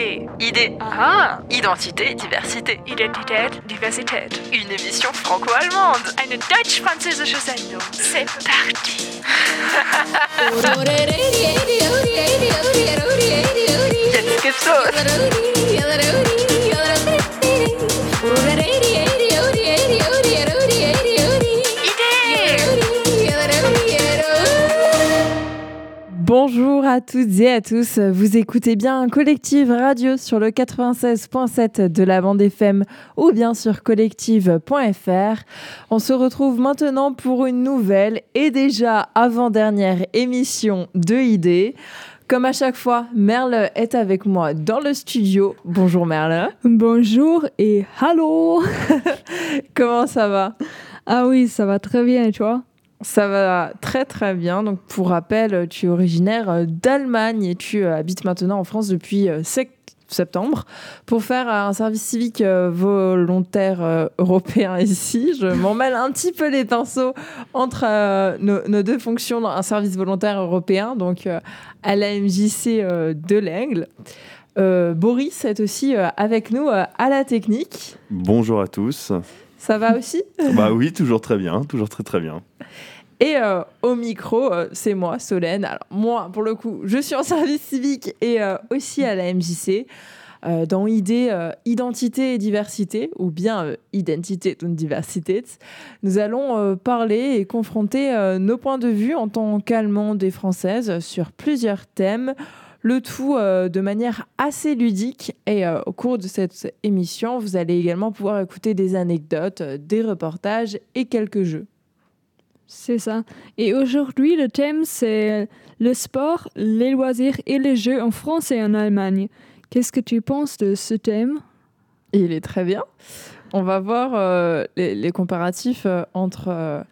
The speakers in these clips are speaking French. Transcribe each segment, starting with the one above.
Idee. Idée, Aha. identité, diversité. Identität, Diversität. Une émission franco-allemande. Eine deutsch-französische Sendung. C'est parti. Jetzt gibt's los. Bonjour à toutes et à tous, vous écoutez bien Collective Radio sur le 96.7 de la bande FM ou bien sur collective.fr. On se retrouve maintenant pour une nouvelle et déjà avant-dernière émission de idées. Comme à chaque fois, Merle est avec moi dans le studio. Bonjour Merle. Bonjour et hallo Comment ça va? Ah oui, ça va très bien et toi? Ça va très très bien. Donc pour rappel, tu es originaire euh, d'Allemagne et tu euh, habites maintenant en France depuis euh, septembre pour faire un service civique volontaire européen ici. Je m'en mêle un petit peu les pinceaux entre nos, deux fonctions dans un service volontaire européen, donc à la MJC euh, de l'Aigle. Boris est aussi avec nous à la technique. Bonjour à tous. Ça va aussi bah oui, toujours très bien, toujours très très bien. Et euh, au micro, euh, c'est moi, Solène. Alors moi, pour le coup, je suis en service civique et euh, aussi à la MJC. dans idée identité et diversité, ou bien identité und diversité, nous allons parler et confronter nos points de vue en tant qu'Allemandes et Françaises sur plusieurs thèmes, le tout euh, de manière assez ludique. Et euh, au cours de cette émission, vous allez également pouvoir écouter des anecdotes, euh, des reportages et quelques jeux. C'est ça. Et aujourd'hui, le thème, c'est le sport, les loisirs et les jeux en France et en Allemagne. Qu'est-ce que tu penses de ce thème? Il est très bien. On va voir euh, les, les comparatifs euh, entre euh,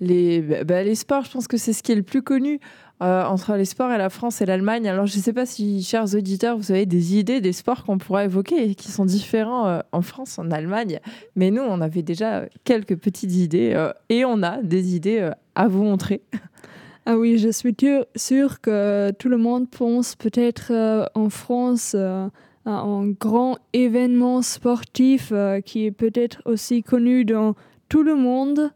les, bah, les sports. Je pense que c'est ce qui est le plus connu euh, entre les sports et la France et l'Allemagne. Alors, je ne sais pas si, chers auditeurs, vous avez des idées des sports qu'on pourrait évoquer qui sont différents euh, en France, en Allemagne. Mais nous, on avait déjà quelques petites idées euh, et on a des idées à vous montrer. Ah oui, je suis sûre- que tout le monde pense peut-être en France à un grand événement sportif qui est peut-être aussi connu dans tout le monde.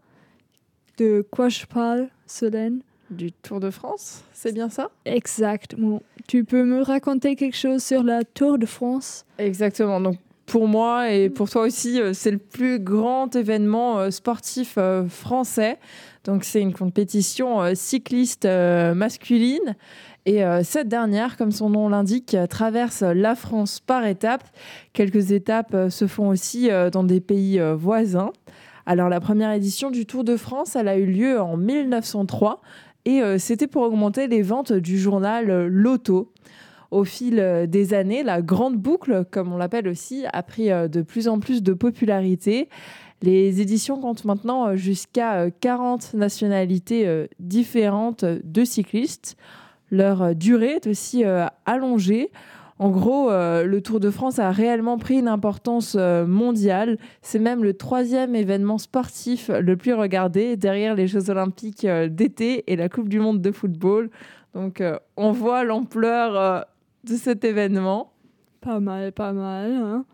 De quoi je parle, Solène? Du Tour de France, c'est bien ça? Exactement. Tu peux me raconter quelque chose sur la Tour de France? Exactement. Donc pour moi et pour toi aussi, euh, c'est le plus grand événement euh, sportif euh, français. Donc c'est une compétition cycliste masculine. Et cette dernière, comme son nom l'indique, traverse la France par étapes. Quelques étapes se font aussi dans des pays voisins. Alors la première édition du Tour de France, elle a eu lieu en 1903 et euh, c'était pour augmenter les ventes du journal euh, Loto. Au fil euh, des années, la grande boucle, comme on l'appelle aussi, a pris de plus en plus de popularité. Les éditions comptent maintenant jusqu'à euh, 40 nationalités différentes de cyclistes. Leur durée est aussi allongée. En gros, euh, le Tour de France a réellement pris une importance euh, mondiale. C'est même le troisième événement sportif le plus regardé, derrière les Jeux Olympiques euh, d'été et la Coupe du Monde de football. Donc, on voit l'ampleur de cet événement. Pas mal, pas mal. hein.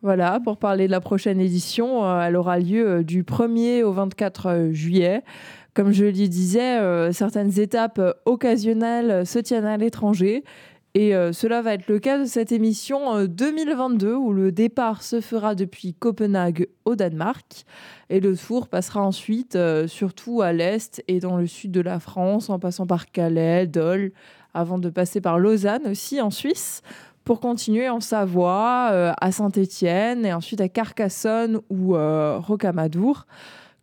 Voilà, pour parler de la prochaine édition, elle aura lieu du 1er au 24 euh, juillet. Comme je le disais, certaines étapes occasionnelles se tiennent à l'étranger. Et euh, cela va être le cas de cette émission euh, 2022 où le départ se fera depuis Copenhague au Danemark et le tour passera ensuite euh, surtout à l'est et dans le sud de la France en passant par Calais, Dole, avant de passer par Lausanne aussi en Suisse pour continuer en Savoie, euh, à Saint-Étienne et ensuite à Carcassonne ou euh, Rocamadour.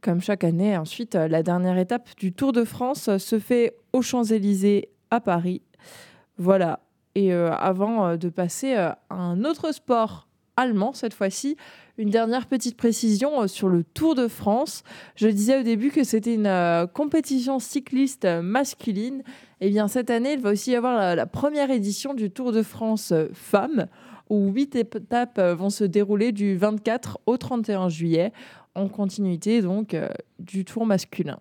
Comme chaque année, ensuite, euh, la dernière étape du Tour de France euh, se fait aux Champs-Élysées à Paris. Voilà. Et euh, avant euh, de passer euh, à un autre sport allemand, cette fois-ci, une dernière petite précision sur le Tour de France. Je disais au début que c'était une euh, compétition cycliste masculine. Eh bien, cette année, il va aussi y avoir la, la première édition du Tour de France euh, femmes, où huit étapes euh, vont se dérouler du 24 au 31 juillet, en continuité donc du Tour masculin.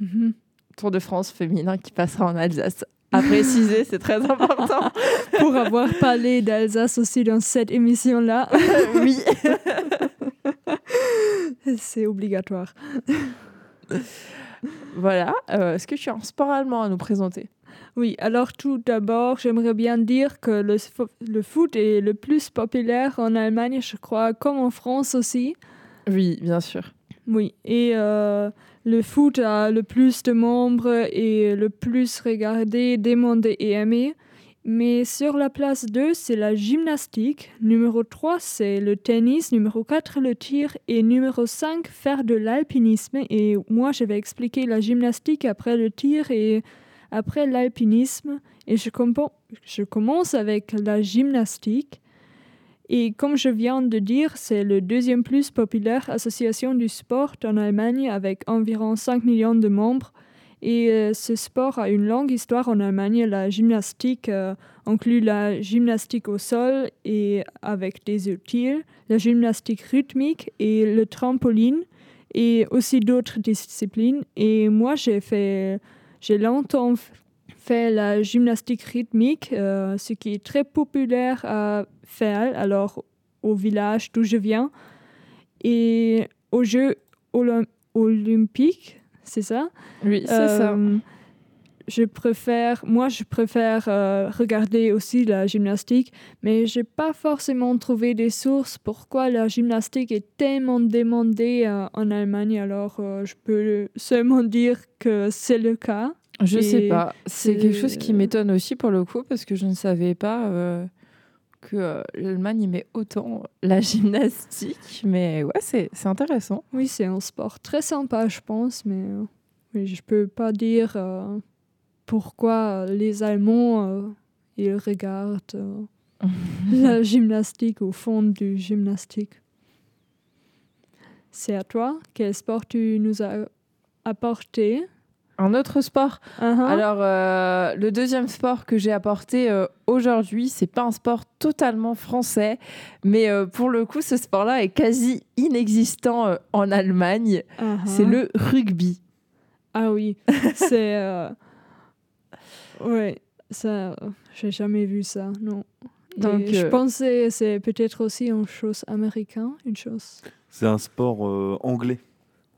Mhm. Tour de France féminin qui passera en Alsace. À préciser, c'est très important. pour avoir parlé d'Alsace aussi dans cette émission-là. oui. c'est obligatoire. Voilà. Euh, Est-ce que tu as un sport allemand à nous présenter? Oui, alors tout d'abord, j'aimerais bien dire que le, le foot est le plus populaire en Allemagne, je crois, comme en France aussi. Oui, bien sûr. Oui, et euh, le foot a le plus de membres et le plus regardé, demandé et aimé. Mais sur la place 2, c'est la gymnastique. Numéro 3, c'est le tennis. Numéro 4, le tir. Et numéro 5, faire de l'alpinisme. Et moi, je vais expliquer la gymnastique après le tir et après l'alpinisme. Et je, je commence avec la gymnastique. Et comme je viens de dire, c'est le deuxième plus populaire association du sport en Allemagne avec environ 5 millions de membres. Et euh, ce sport a une longue histoire en Allemagne. La gymnastique euh, inclut la gymnastique au sol et avec des outils, la gymnastique rythmique et le trampoline et aussi d'autres disciplines. Et moi, j'ai fait, j'ai longtemps fait la gymnastique rythmique, euh, ce qui est très populaire à faire, alors au village d'où je viens, et aux Jeux olym- olympiques, c'est ça? Oui, c'est ça. Euh, Je préfère, moi, je préfère euh, regarder aussi la gymnastique, mais j'ai pas forcément trouvé des sources pourquoi la gymnastique est tellement demandée euh, en Allemagne. Alors, je peux seulement dire que c'est le cas. Je sais et pas. C'est quelque chose qui m'étonne aussi pour le coup parce que je ne savais pas euh, que euh, l'Allemagne aimait autant la gymnastique. Mais ouais, c'est intéressant. Oui, c'est un sport très sympa, je pense, mais euh, oui, je peux pas dire euh, pourquoi les Allemands euh, ils regardent euh, la gymnastique au fond du gymnastique. C'est à toi. Quel sport tu nous as apporté? Un autre sport. Uh-huh. Alors, euh, le deuxième sport que j'ai apporté euh, aujourd'hui, c'est pas un sport totalement français, mais euh, pour le coup, ce sport-là est quasi inexistant euh, en Allemagne. Uh-huh. C'est le rugby. Ah oui, c'est. euh, Ouais, ça. J'ai jamais vu ça, non. Donc, je pensais c'est peut-être aussi une chose américaine, une chose C'est un sport euh, anglais.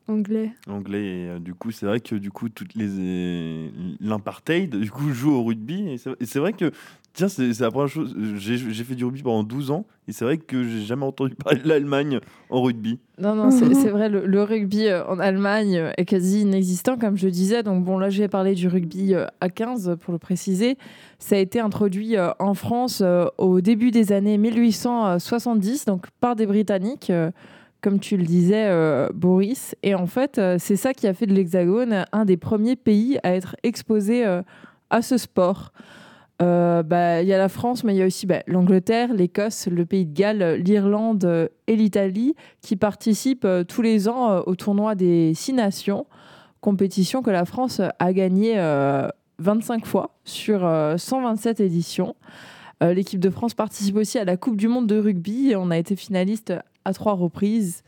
Anglais. Anglais et euh, du coup c'est vrai que du coup toutes les euh, l'impartheid du coup joue au rugby et c'est vrai que tiens c'est la première chose j'ai fait du rugby pendant 12 ans et c'est vrai que j'ai jamais entendu parler de l'Allemagne en rugby. Non, non, c'est c'est vrai, le, le rugby euh, en Allemagne euh, est quasi inexistant, comme je disais. Donc, bon, là, j'ai parlé du rugby à 15, pour le préciser. Ça a été introduit en France au début des années 1870, donc par des Britanniques, euh, comme tu le disais, euh, Boris. Et en fait, euh, c'est ça qui a fait de l'Hexagone un des premiers pays à être exposé euh, à ce sport. Bah, Il y a la France, mais il y a aussi bah, l'Angleterre, l'Écosse, le Pays de Galles, l'Irlande et l'Italie qui participent tous les ans au tournoi des Six Nations, compétition que la France a gagnée euh, 25 fois sur euh, 127 éditions. L'équipe de France participe aussi à la Coupe du Monde de rugby et on a été finaliste à trois reprises.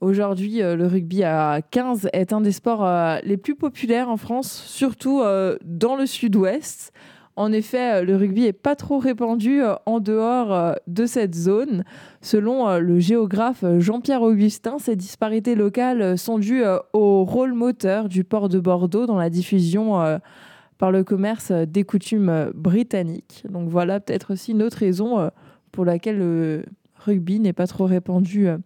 Aujourd'hui, euh, le rugby à 15 est un des sports euh, les plus populaires en France, surtout euh, dans le sud-ouest. En effet, le rugby est pas trop répandu en dehors de cette zone. Selon le géographe Jean-Pierre Augustin, ces disparités locales sont dues au rôle moteur du port de Bordeaux dans la diffusion par le commerce des coutumes britanniques. Donc voilà peut-être aussi une autre raison pour laquelle le rugby n'est pas trop répandu euh,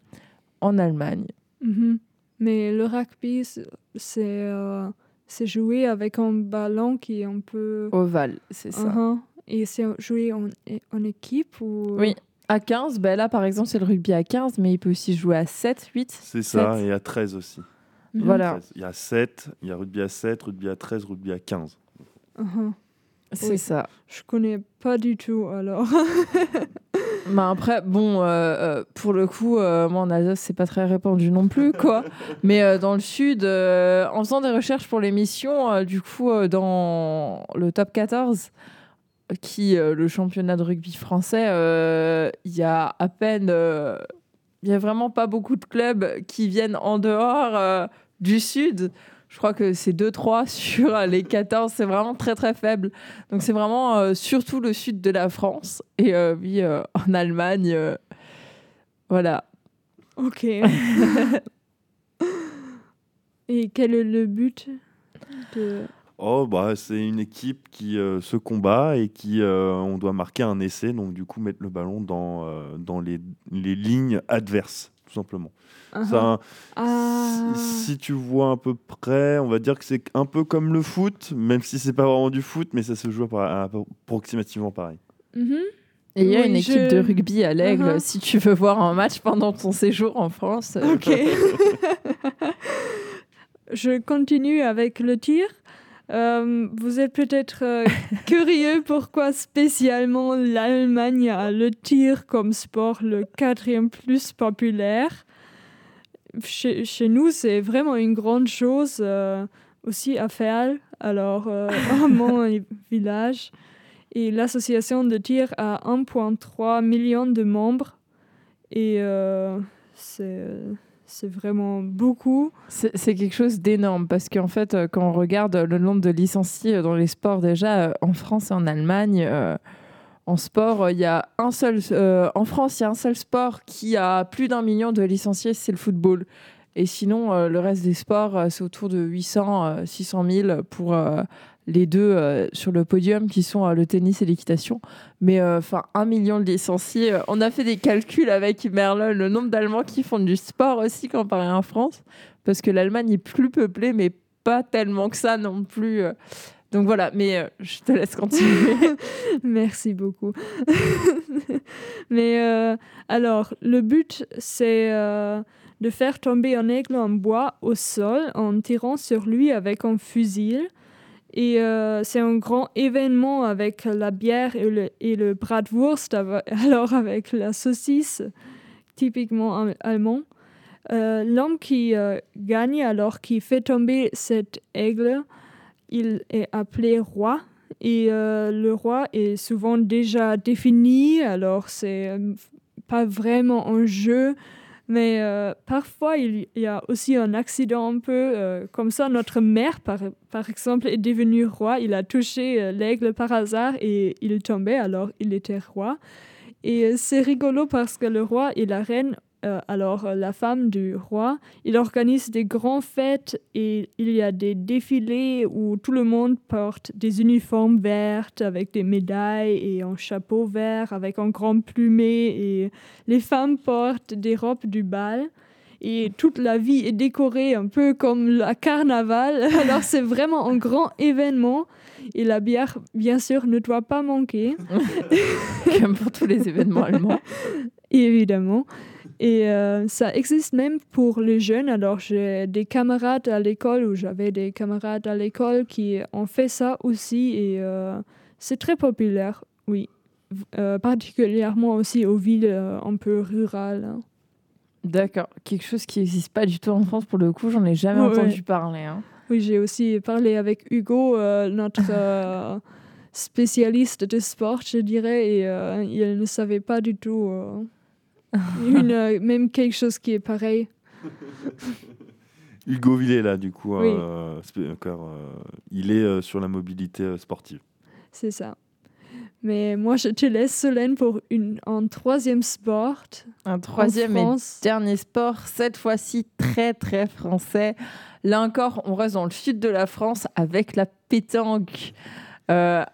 en Allemagne. Mhm. Mais le rugby, c'est c'est, euh, c'est joué avec un ballon qui est un peu. Ovale, c'est ça. Uh-huh. Et c'est joué en, en équipe ou... Oui. À 15, ben là par exemple c'est le rugby à 15, mais il peut aussi jouer à 7, 8. C'est ça et à 13 aussi. Mhm. Voilà. 13. Il y a 7, il y a rugby à 7, rugby à 13, rugby à 15. Uh-huh. C'est Oui. ça. Je connais pas du tout alors. Mais après, bon, euh, euh, pour le coup, euh, moi en Alsace, c'est pas très répandu non plus, quoi. Mais euh, dans le sud, en faisant des recherches pour l'émission, du coup, dans le top 14, qui le championnat de rugby français, il y a à peine. Il y a vraiment pas beaucoup de clubs qui viennent en dehors du sud. Je crois que c'est 2-3 sur les 14. C'est vraiment très très faible. Donc c'est vraiment euh, surtout le sud de la France. Et euh, oui, euh, en Allemagne, euh, voilà. Ok. Et quel est le but de... Oh, bah, c'est une équipe qui euh, se combat et qui, euh, on doit marquer un essai, donc du coup mettre le ballon dans, euh, dans les, les lignes adverses, tout simplement. Ça, Ah. si, si tu vois un peu près, on va dire que c'est un peu comme le foot, même si c'est pas vraiment du foot, mais ça se joue à- à- approximativement pareil. Mhm. Et il y a Oui, une équipe je- de rugby à l'Aigle. Uh-huh. Si tu veux voir un match pendant ton séjour en France, euh, Ok. Je continue avec le tir. Euh, vous êtes peut-être euh, curieux pourquoi spécialement l'Allemagne a le tir comme sport le quatrième plus populaire. Chez, chez nous, c'est vraiment une grande chose euh, aussi à faire. Alors, à mon village, et l'association de tir a 1,3 million de membres. Et c'est c'est vraiment beaucoup. C'est quelque chose d'énorme parce qu'en fait, euh, quand on regarde le nombre de licenciés euh, dans les sports, déjà euh, en France et en Allemagne, en sport, il y a un seul. en France, il y a un seul sport qui a plus d'un million de licenciés, c'est le football. Et sinon, le reste des sports, c'est autour de 800, euh, 600 000 pour les deux euh, sur le podium qui sont euh, le tennis et l'équitation. Mais euh, enfin, un million de licenciés. on a fait des calculs avec Merlin, le nombre d'Allemands qui font du sport aussi comparé en France, parce que l'Allemagne est plus peuplée, mais pas tellement que ça non plus. Donc voilà, mais je te laisse continuer. Merci beaucoup. Mais alors, le but, c'est de faire tomber un aigle en bois au sol en tirant sur lui avec un fusil. Et euh, c'est un grand événement avec la bière et le, et le bratwurst, alors avec la saucisse, typiquement al- allemand. Euh, L'homme qui euh, gagne, alors qui fait tomber cet aigle, il est appelé roi. Et le roi est souvent déjà défini, alors c'est pas vraiment un jeu, mais euh, parfois il y a aussi un accident un peu euh, comme ça. Notre mère, par, par exemple, est devenue roi. Il a touché euh, l'aigle par hasard et il tombé, alors il était roi. Et c'est rigolo parce que le roi et la reine, euh, alors euh, la femme du roi, il organise des grandes fêtes et il y a des défilés où tout le monde porte des uniformes vertes avec des médailles et un chapeau vert avec un grand plumet et les femmes portent des robes du bal. Et toute la vie est décorée un peu comme le carnaval. Alors c'est vraiment un grand événement. Et la bière, bien sûr, ne doit pas manquer. Comme pour tous les événements allemands. Évidemment. Et euh, ça existe même pour les jeunes. Alors, j'ai des camarades à l'école, ou j'avais des camarades à l'école qui ont fait ça aussi. Et euh, c'est très populaire, oui. Euh, particulièrement aussi aux villes un peu rurales. hein. D'accord. Quelque chose qui n'existe pas du tout en France, pour le coup, j'en ai jamais entendu parler. hein. Oui, j'ai aussi parlé avec Hugo, notre spécialiste de sport, je dirais, et il ne savait pas du tout une, euh, même quelque chose qui est pareil. Hugo Villet, là, du coup, Oui. euh, encore, euh, il est euh, sur la mobilité euh, sportive. C'est ça. Mais moi, je te laisse, Solène, pour une, un troisième sport. Un troisième et dernier sport, cette fois-ci très très français. Là encore, on reste dans le sud de la France avec la pétanque. Euh,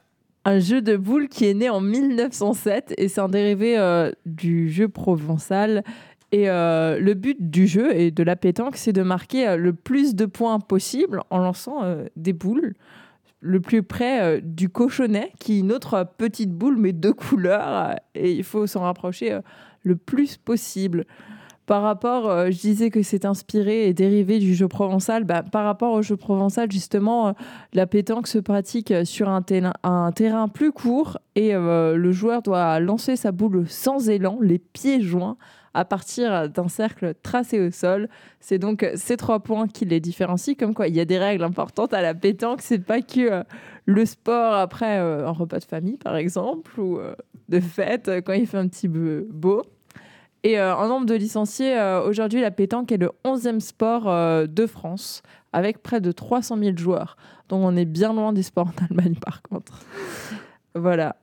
un jeu de boules qui est né en 1907 et c'est un dérivé euh, du jeu provençal. Et euh, le but du jeu et de la pétanque, c'est de marquer euh, le plus de points possible en lançant des boules le plus près du cochonnet, qui est une autre petite boule, mais de couleurs. euh, et il faut s'en rapprocher le plus possible. Par rapport, euh, je disais que c'est inspiré et dérivé du jeu provençal. Bah, par rapport au jeu provençal, justement, euh, la pétanque se pratique euh, sur un, terrain- plus court et le joueur doit lancer sa boule sans élan, les pieds joints, à partir d'un cercle tracé au sol. C'est donc ces trois points qui les différencient. Comme quoi, il y a des règles importantes à la pétanque. C'est pas que le sport après un repas de famille, par exemple, ou de fête, quand il fait un petit peu beau. Et euh, en nombre de licenciés, euh, aujourd'hui, la pétanque est le 11e sport euh, de France, avec près de 300 000 joueurs. Donc on est bien loin des sports en Allemagne, par contre. voilà.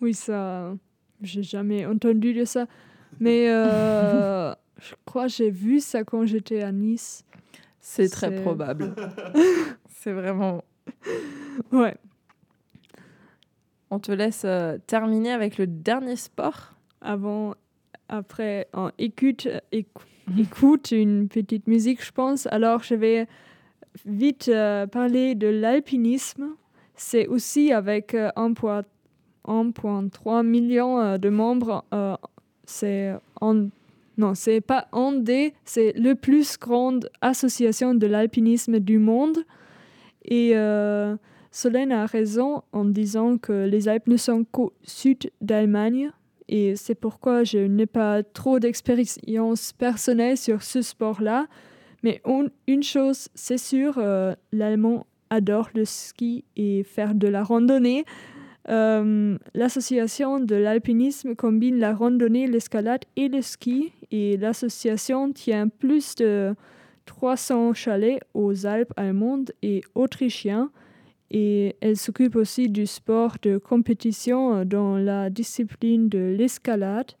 Oui, ça, j'ai jamais entendu de ça. Mais euh, je crois que j'ai vu ça quand j'étais à Nice. C'est très probable. C'est vraiment... Ouais. On te laisse euh, terminer avec le dernier sport. Avant, après, on écoute, écou- écoute une petite musique, je pense. Alors, je vais vite euh, parler de l'alpinisme. C'est aussi avec euh, 1,3 1,3 million euh, de membres. euh, c'est en non, c'est pas Andé, c'est le plus grande association de l'alpinisme du monde. Et euh, Solène a raison en disant que les Alpes ne sont qu'au sud d'Allemagne. Et c'est pourquoi je n'ai pas trop d'expérience personnelle sur ce sport-là. Mais une chose, c'est sûr, euh, l'Allemand adore le ski et faire de la randonnée. Euh, L'association de l'alpinisme combine la randonnée, l'escalade et le ski. Et l'association tient plus de 300 chalets aux Alpes allemandes et autrichiens. Et elle s'occupe aussi du sport de compétition euh, dans la discipline de l'escalade.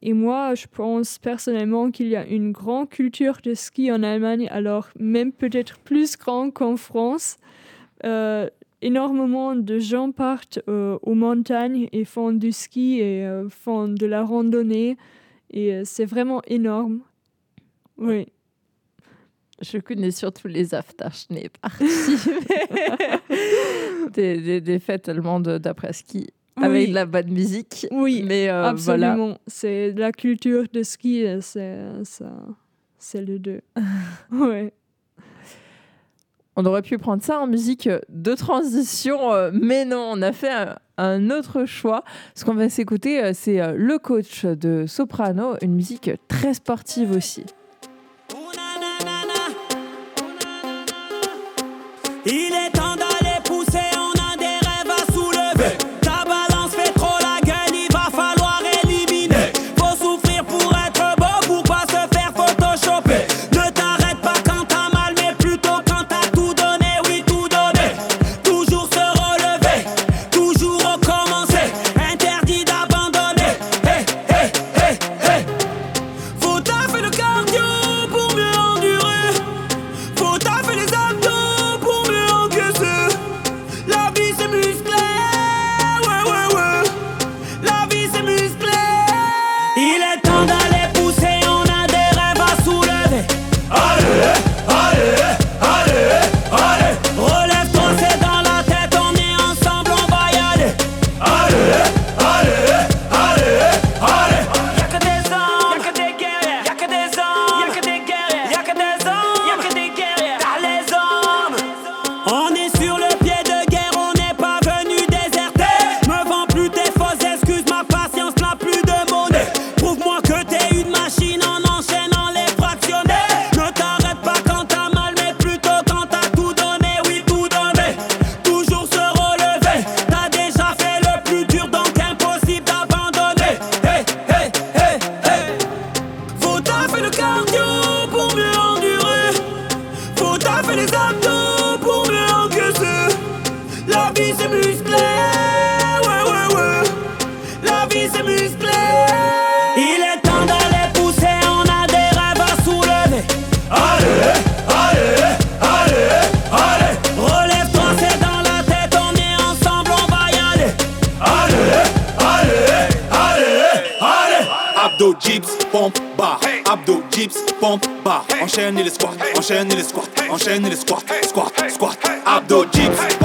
Et moi, je pense personnellement qu'il y a une grande culture de ski en Allemagne, alors même peut-être plus grande qu'en France. Euh, énormément de gens partent euh, aux montagnes et font du ski et euh, font de la randonnée. Et c'est vraiment énorme. Oui. Je connais surtout les Afterschnee parties. des, des, des fêtes allemandes d'après-ski avec Oui. de la bonne musique. Oui, Mais euh, voilà. Absolument. C'est la culture de ski, euh, c'est ça, c'est le deux. ouais. On aurait pu prendre ça en musique de transition, euh, mais non, on a fait un, un autre choix. Ce qu'on va s'écouter, c'est Le Coach de Soprano, une musique très sportive aussi. Enchaîne les squats, enchaîne les squats, enchaîne les squats, squat, squat. Abdo, dips,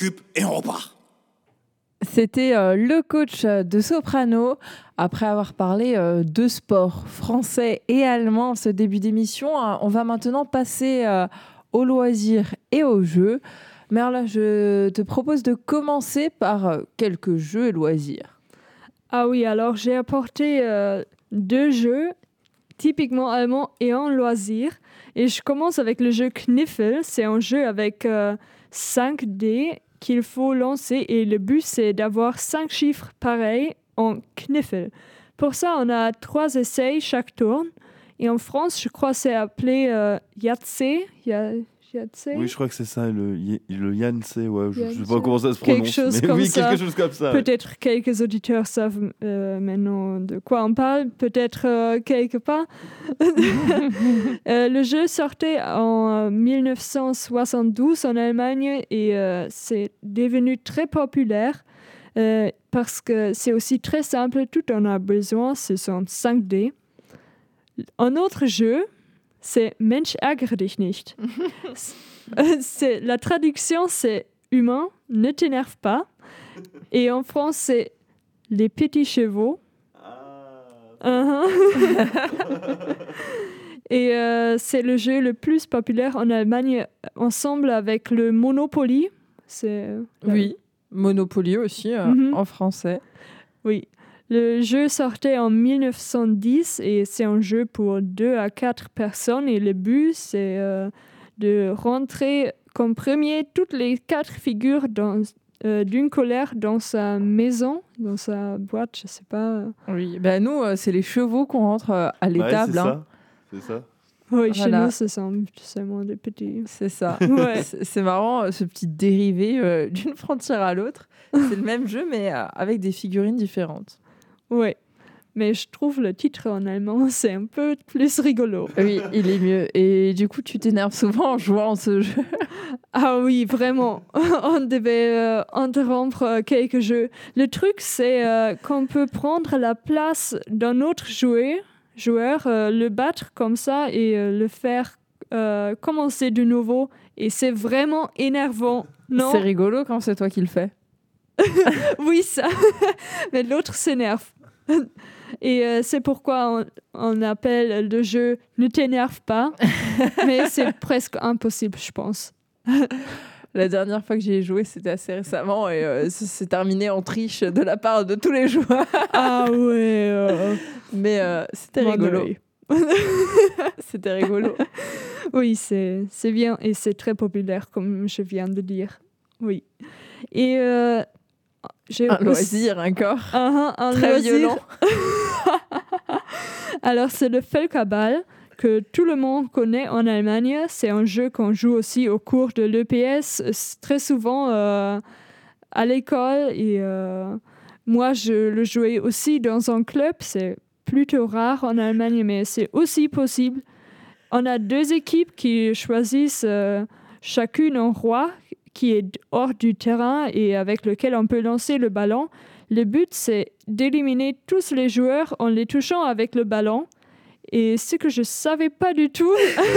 récup et on repart. C'était euh, le coach de soprano. Après avoir parlé euh, de sport français et allemand en ce début d'émission, euh, on va maintenant passer euh, aux loisirs et aux jeux. Merle, je te propose de commencer par euh, quelques jeux et loisirs. Ah oui, alors j'ai apporté euh, deux jeux typiquement allemands et en loisir. Et je commence avec le jeu Kniffel. C'est un jeu avec 5 dés qu'il faut lancer et le but c'est d'avoir 5 chiffres pareils en Kniffel. Pour ça, on a trois essais chaque tour. Et en France, je crois c'est appelé euh, Yahtzee. Oui, je crois que c'est ça, le, le Yannse, ouais, je, je sais pas comment ça se Quelque prononce. chose mais comme oui, ça. quelque chose comme ça. Peut-être quelques auditeurs savent euh, maintenant de quoi on parle, peut-être euh, quelques pas. Euh, le jeu sortait en euh, 1972 en Allemagne et euh, c'est devenu très populaire euh, parce que c'est aussi très simple, tout on a besoin, ce sont 5 dés. Un autre jeu, c'est Mensch ärgere dich nicht. c'est, la traduction, c'est Humain, ne t'énerve pas. Et en France, c'est Les petits chevaux. Ah. Uh-huh. Et euh, c'est le jeu le plus populaire en Allemagne, ensemble avec le Monopoly. C'est Oui, Monopoly aussi euh, Mhm. en français. Oui. Le jeu sortait en 1910 et c'est un jeu pour 2 à 4 personnes. Et le but, c'est euh, de rentrer comme premier toutes les quatre figures dans, euh, d'une colère dans sa maison, dans sa boîte, je sais pas. Oui, ben nous, euh, c'est les chevaux qu'on rentre euh, à Ouais, l'étable. c'est hein. ça. C'est ça. Oui, chez Voilà. nous, ce sont seulement des petits. C'est ça. Ouais. C'est c'est marrant, ce petit dérivé euh, d'une frontière à l'autre. C'est le même jeu, mais euh, avec des figurines différentes. Oui. Mais je trouve le titre en allemand, c'est un peu plus rigolo. Oui, il est mieux. Et du coup, tu t'énerves souvent en jouant à ce jeu. Ah oui, vraiment. On devait euh, interrompre euh, quelques jeux. Le truc, c'est euh, qu'on peut prendre la place d'un autre joueur, joueur euh, le battre comme ça et le faire commencer de nouveau. Et c'est vraiment énervant. Non? C'est rigolo quand c'est toi qui le fais. Oui, ça. Mais l'autre s'énerve. Et euh, c'est pourquoi on, on appelle le jeu Ne t'énerve pas. Mais c'est presque impossible, je pense. La dernière fois que j'y ai joué, c'était assez récemment et euh, c'est terminé en triche de la part de tous les joueurs. Ah ouais. euh, Mais euh, c'était rigolo. C'était rigolo. Oui, c'est bien et c'est très populaire, comme je viens de dire. Oui. Et Un loisir, un corps un très loisir. violent. Alors, c'est le Völkerball que tout le monde connaît en Allemagne. C'est un jeu qu'on joue aussi au cours de l'EPS, très souvent euh, à l'école. Et euh, moi, je le jouais aussi dans un club. C'est plutôt rare en Allemagne, mais c'est aussi possible. On a deux équipes qui choisissent euh, chacune un roi qui est hors du terrain et avec lequel on peut lancer le ballon. Le but, c'est d'éliminer tous les joueurs en les touchant avec le ballon. Et ce que je savais pas du tout,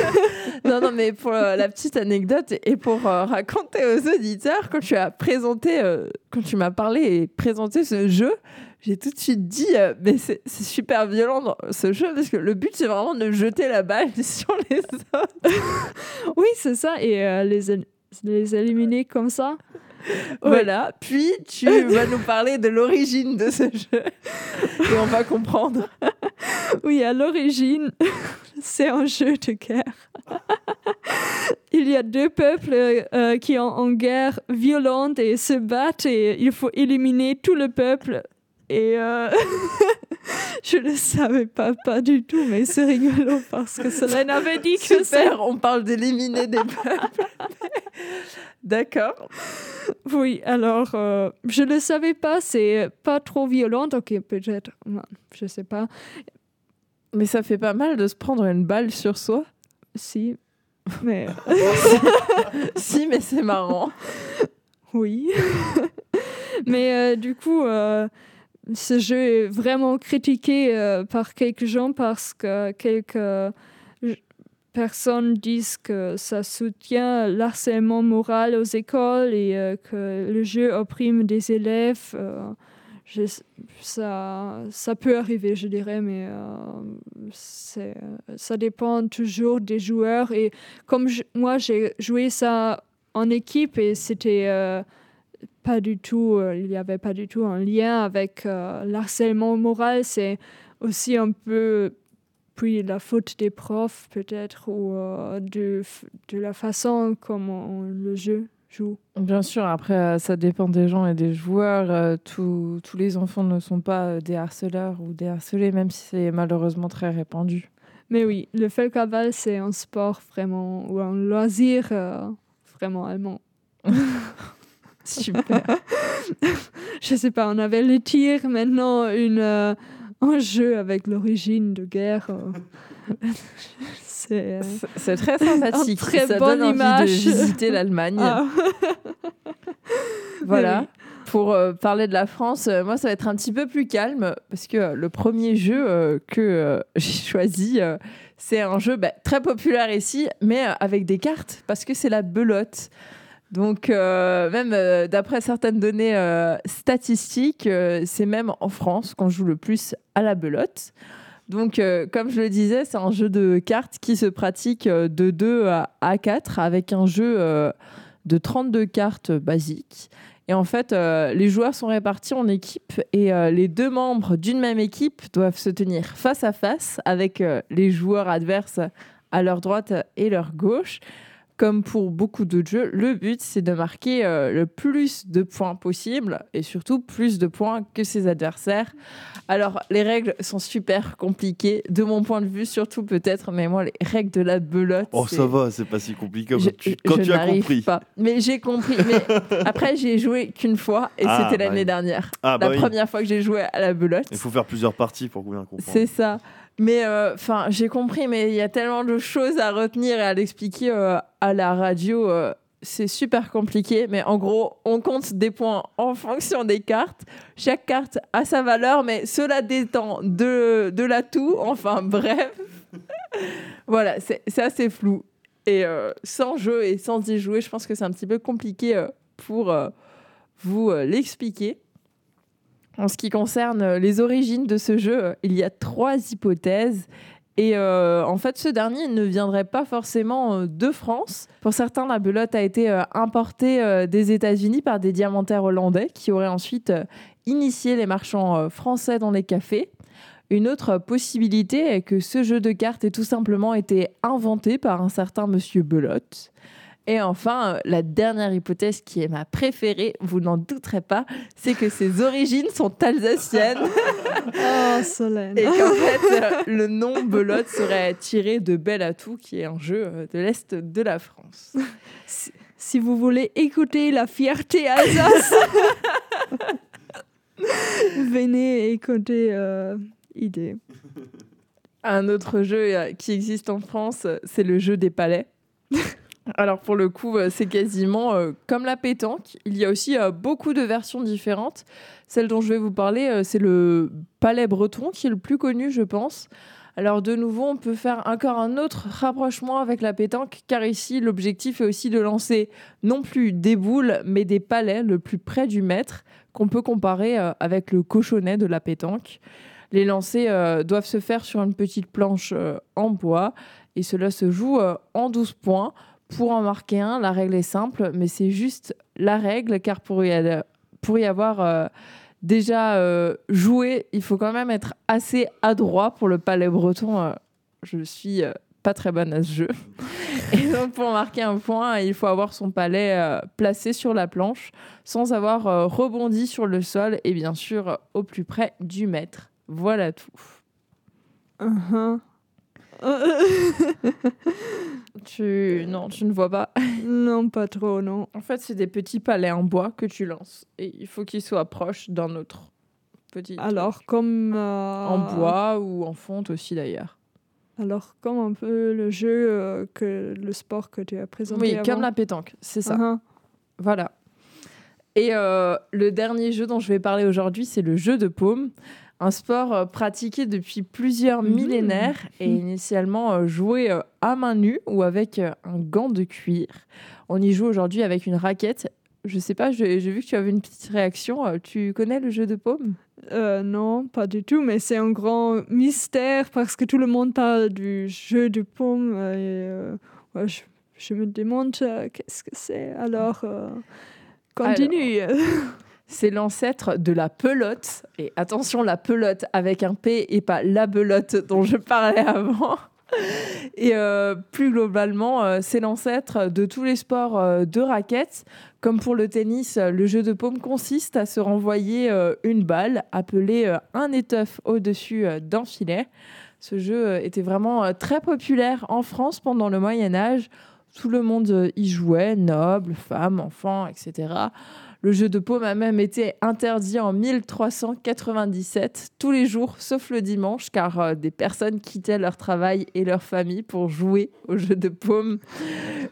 Non, non, mais pour euh, la petite anecdote et pour euh, raconter aux auditeurs, quand tu as présenté, euh, quand tu m'as parlé et présenté ce jeu, j'ai tout de suite dit, mais c'est super violent ce jeu parce que le but c'est vraiment de jeter la balle sur les autres. oui, c'est ça, et les, él- les éliminer comme ça. Voilà. Puis tu vas nous parler de l'origine de ce jeu et on va comprendre. Oui, à l'origine, c'est un jeu de guerre. il y a deux peuples euh, qui sont en guerre violente et se battent et il faut éliminer tout le peuple. Et euh, je ne savais pas, pas du tout, mais c'est rigolo parce que Solène avait dit que. Super, on parle d'éliminer des peuples. D'accord. Oui, alors, euh, je ne le savais pas, c'est pas trop violent, ok, peut-être, non, je sais pas, Mais ça fait pas mal de se prendre une balle sur soi. si. Mais si, mais c'est marrant. oui. Mais euh, du coup, euh, ce jeu est vraiment critiqué euh, par quelques gens parce que quelques euh, personnes disent que ça soutient l'harcèlement moral aux écoles et euh, que le jeu opprime des élèves. ça, ça peut arriver, je dirais, mais ça dépend toujours des joueurs. Et comme moi, j'ai joué ça en équipe et c'était pas du tout, euh, il n'y avait pas du tout un lien avec euh, l'harcèlement moral. C'est aussi un peu puis la faute des profs peut-être ou euh, de, de la façon comment le jeu joue. Bien sûr, après, ça dépend des gens et des joueurs. Euh, tous- tous les enfants ne sont pas des harceleurs ou des harcelés, même si c'est malheureusement très répandu. Mais oui, le Feldkabel, c'est un sport vraiment ou un loisir euh, vraiment allemand. Super. Je sais pas, on avait le tir, maintenant une, euh, un jeu avec l'origine de guerre. euh. c'est. euh, C'est- c'est très sympathique. Très ça bonne donne envie image. de visiter l'Allemagne. ah. Voilà. Pour euh, parler de la France, moi, ça va être un petit peu plus calme parce que le premier jeu que j'ai choisi, c'est un jeu bah, très populaire ici, mais avec des cartes parce que c'est la belote. Donc, euh, même euh, d'après certaines données euh, statistiques, c'est même en France qu'on joue le plus à la belote. Donc, comme je le disais, c'est un jeu de cartes qui se pratique de 2 à, à 4 avec un jeu de 32 cartes basiques. Et en fait, les joueurs sont répartis en équipes et les deux membres d'une même équipe doivent se tenir face à face avec les joueurs adverses à leur droite et leur gauche. Comme pour beaucoup d'autres jeux, le but c'est de marquer euh, le plus de points possible et surtout plus de points que ses adversaires. Alors les règles sont super compliquées de mon point de vue, surtout peut-être, mais moi les règles de la belote. Oh, ça va, c'est pas si compliqué je- quand tu, quand je tu as compris. Pas. Mais j'ai compris. Mais après, j'ai joué qu'une fois et Ah, c'était bah l'année oui. dernière. Ah, bah la oui. première fois que j'ai joué à la belote. Il faut faire plusieurs parties pour bien comprendre. C'est ça. Mais euh, enfin, j'ai compris, mais il y a tellement de choses à retenir et à l'expliquer euh, à la radio. euh, c'est super compliqué, mais en gros, on compte des points en fonction des cartes. Chaque carte a sa valeur, mais cela dépend de, de l'atout. Enfin, bref. voilà, c'est assez flou. Et sans jeu et sans y jouer, je pense que c'est un petit peu compliqué pour vous l'expliquer. En ce qui concerne euh, les origines de ce jeu, euh, il y a trois hypothèses. Et euh, en fait, ce dernier ne viendrait pas forcément de France. Pour certains, la belote a été importée des États-Unis par des diamantaires hollandais qui auraient ensuite initié les marchands français dans les cafés. Une autre possibilité est que ce jeu de cartes ait tout simplement été inventé par un certain monsieur Belote. Et enfin, la dernière hypothèse qui est ma préférée, vous n'en douterez pas, c'est que ses origines sont alsaciennes Oh, Solène. et qu'en fait, euh, le nom Belote serait tiré de Bel Atout, qui est un jeu euh, de l'Est de la France. Si vous voulez écouter la fierté Alsace, venez écouter euh, Idée. Un autre jeu euh, qui existe en France, c'est le jeu des palais. Alors pour le coup, euh, c'est quasiment euh, comme la pétanque. Il y a aussi euh, beaucoup de versions différentes. Celle dont je vais vous parler, c'est le palais breton qui est le plus connu, je pense. Alors de nouveau, on peut faire encore un autre rapprochement avec la pétanque, car ici, l'objectif est aussi de lancer non plus des boules, mais des palais le plus près du maître, qu'on peut comparer avec le cochonnet de la pétanque. Les lancers doivent se faire sur une petite planche en bois, et cela se joue en 12 points. Pour en marquer un, la règle est simple, mais c'est juste la règle, car pour y, aller- pour y avoir euh, déjà euh, joué, il faut quand même être assez adroit pour le palais breton. euh, je suis euh, pas très bonne à ce jeu. Et donc, pour marquer un point, il faut avoir son palais placé sur la planche, sans avoir rebondi sur le sol, et bien sûr au plus près du maître. Voilà tout. Uh-huh. Tu... Non, tu ne vois pas. non, pas trop, non. En fait, c'est des petits palais en bois que tu lances. Et il faut qu'ils soient proches d'un autre petit. Alors, comme. euh, En bois ou en fonte aussi d'ailleurs. Alors, comme un peu le jeu, euh, que le sport que tu as présenté Oui, avant. comme la pétanque, c'est ça. Uh-huh. Voilà. Et euh, le dernier jeu dont je vais parler aujourd'hui, c'est le jeu de paume. Un sport euh, pratiqué depuis plusieurs Mhm. millénaires et initialement euh, joué euh, à main nue ou avec un gant de cuir. On y joue aujourd'hui avec une raquette. Je sais pas, j'ai vu que tu avais une petite réaction. Tu connais le jeu de paume? Euh, non, pas du tout, mais c'est un grand mystère parce que tout le monde parle du jeu de paume. et, euh, ouais, je, je me demande euh, qu'est-ce que c'est? Alors, continue. C'est l'ancêtre de la pelote. Et attention, la pelote avec un P et pas la belote dont je parlais avant. Et euh, plus globalement, euh, c'est l'ancêtre de tous les sports euh, de raquettes. Comme pour le tennis, le jeu de paume consiste à se renvoyer une balle appelée un étoffe au-dessus d'un filet. Ce jeu était vraiment très populaire en France pendant le Moyen Âge. Tout le monde y jouait, nobles, femmes, enfants, etc. Le jeu de paume a même été interdit en 1397, tous les jours, sauf le dimanche, car euh, des personnes quittaient leur travail et leur famille pour jouer au jeu de paume.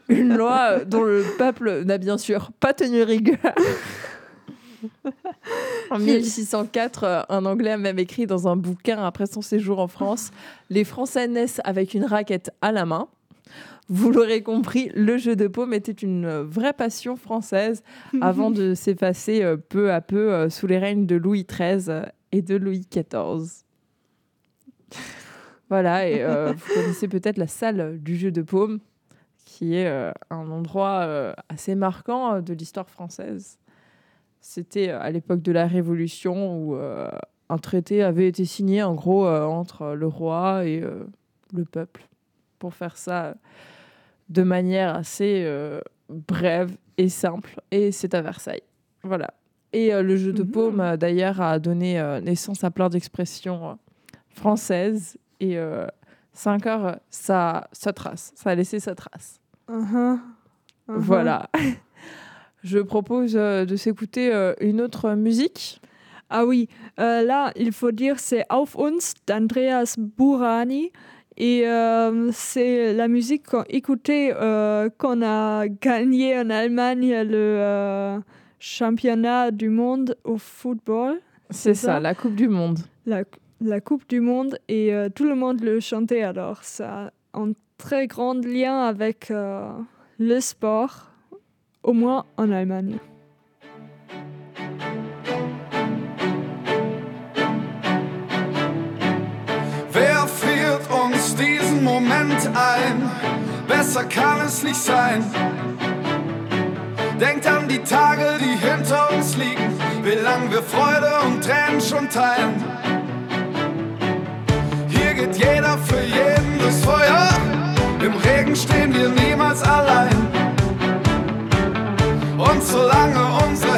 Une loi euh, dont le peuple n'a bien sûr pas tenu rigueur. En 1604, euh, un Anglais a même écrit dans un bouquin après son séjour en France Les Français naissent avec une raquette à la main. Vous l'aurez compris, le jeu de paume était une vraie passion française avant de s'effacer euh, peu à peu euh, sous les règnes de Louis XIII euh, et de Louis XIV. Voilà, et euh, vous connaissez peut-être la salle du jeu de paume, qui est euh, un endroit euh, assez marquant de l'histoire française. C'était à l'époque de la Révolution où un traité avait été signé en gros entre le roi et le peuple pour faire ça de manière assez euh, brève et simple. Et c'est à Versailles. Voilà. Et euh, le jeu de Mhm. paume, euh, d'ailleurs, a donné naissance à plein d'expressions françaises. Et ça a encore euh, sa, sa trace. Ça a laissé sa trace. Uh-huh. Uh-huh. Voilà. Je propose de s'écouter une autre musique. Ah oui, là, il faut dire, c'est Auf uns d'Andreas Burani. Et euh, c'est la musique qu'on écoutait euh, quand on a gagné en Allemagne le euh, championnat du monde au football, C'est ça, ça? la Coupe du Monde. la, la Coupe du Monde, et euh, tout le monde le chantait. Alors, ça a un très grand lien avec le sport, au moins en Allemagne. Moment ein? Besser kann es nicht sein. Denkt an die Tage, die hinter uns liegen, wie lang wir Freude und Tränen schon teilen. Hier geht jeder für jeden durchs Feuer. Im Regen stehen wir niemals allein. Und solange unsere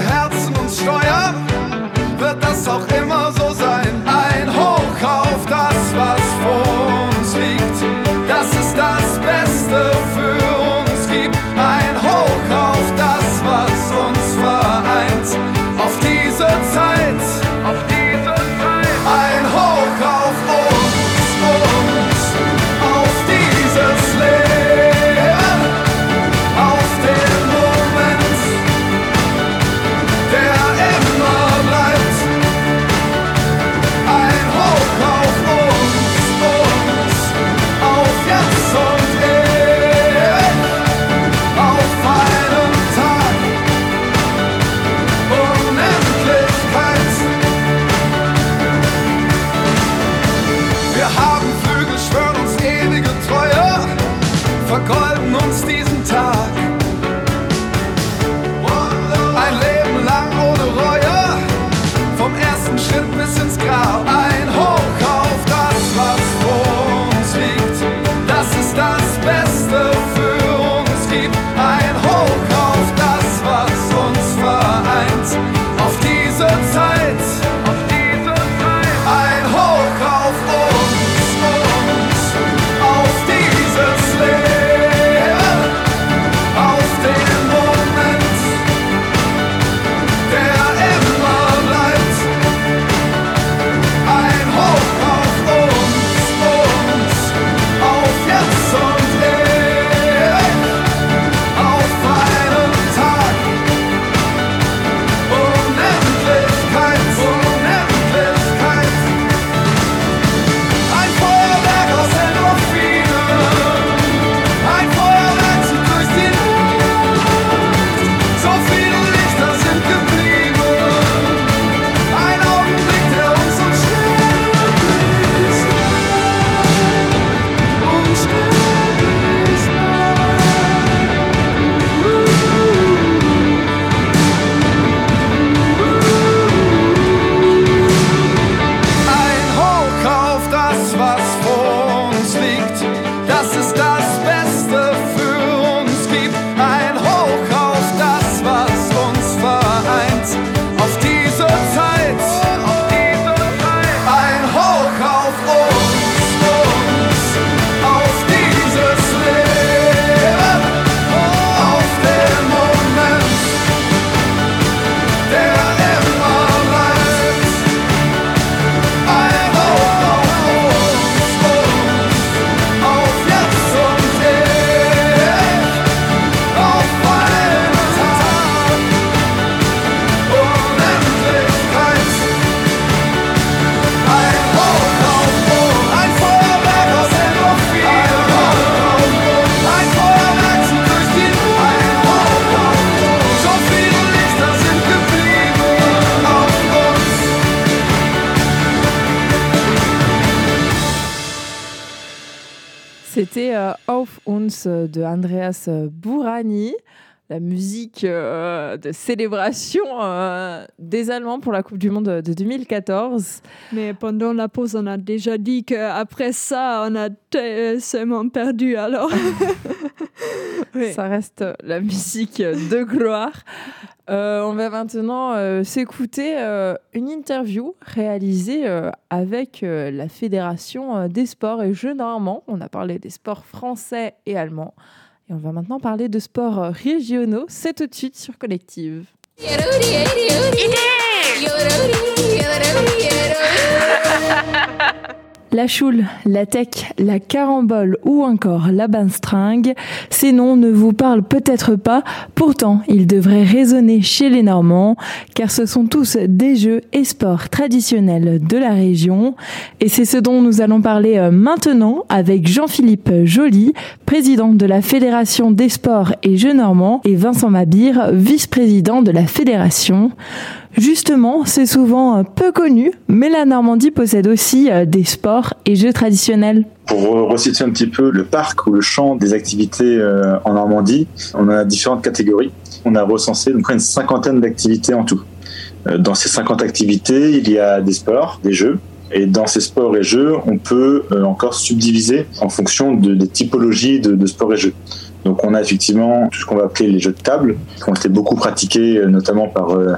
de célébration euh, des Allemands pour la Coupe du Monde de 2014. Mais pendant la pause, on a déjà dit qu'après ça, on a tellement perdu alors. oui. Ça reste la musique de gloire. Euh, on va maintenant euh, s'écouter euh, une interview réalisée euh, avec euh, la Fédération euh, des sports et jeux normands. On a parlé des sports français et allemands. Et on va maintenant parler de sports euh, régionaux. C'est tout de suite sur Collective. La choule, la tech, la carambole ou encore la banstringue, ces noms ne vous parlent peut-être pas, pourtant ils devraient résonner chez les Normands, car ce sont tous des jeux et sports traditionnels de la région. Et c'est ce dont nous allons parler euh, maintenant avec Jean-Philippe Joly, président de la Fédération des sports et jeux normands, et Vincent Mabir, vice-président de la Fédération. Justement, c'est souvent euh, peu connu, mais la Normandie possède aussi euh, des sports et jeux traditionnels. Pour resituer un petit peu le parc ou le champ des activités euh, en Normandie, on a différentes catégories. On a recensé donc une cinquantaine d'activités en tout. Dans ces 50 activités, il y a des sports, des jeux, et dans ces sports et jeux, on peut encore subdiviser en fonction de, des typologies de, de sports et jeux. Donc on a effectivement tout ce qu'on va appeler les jeux de table, qui ont été beaucoup pratiqués notamment par euh,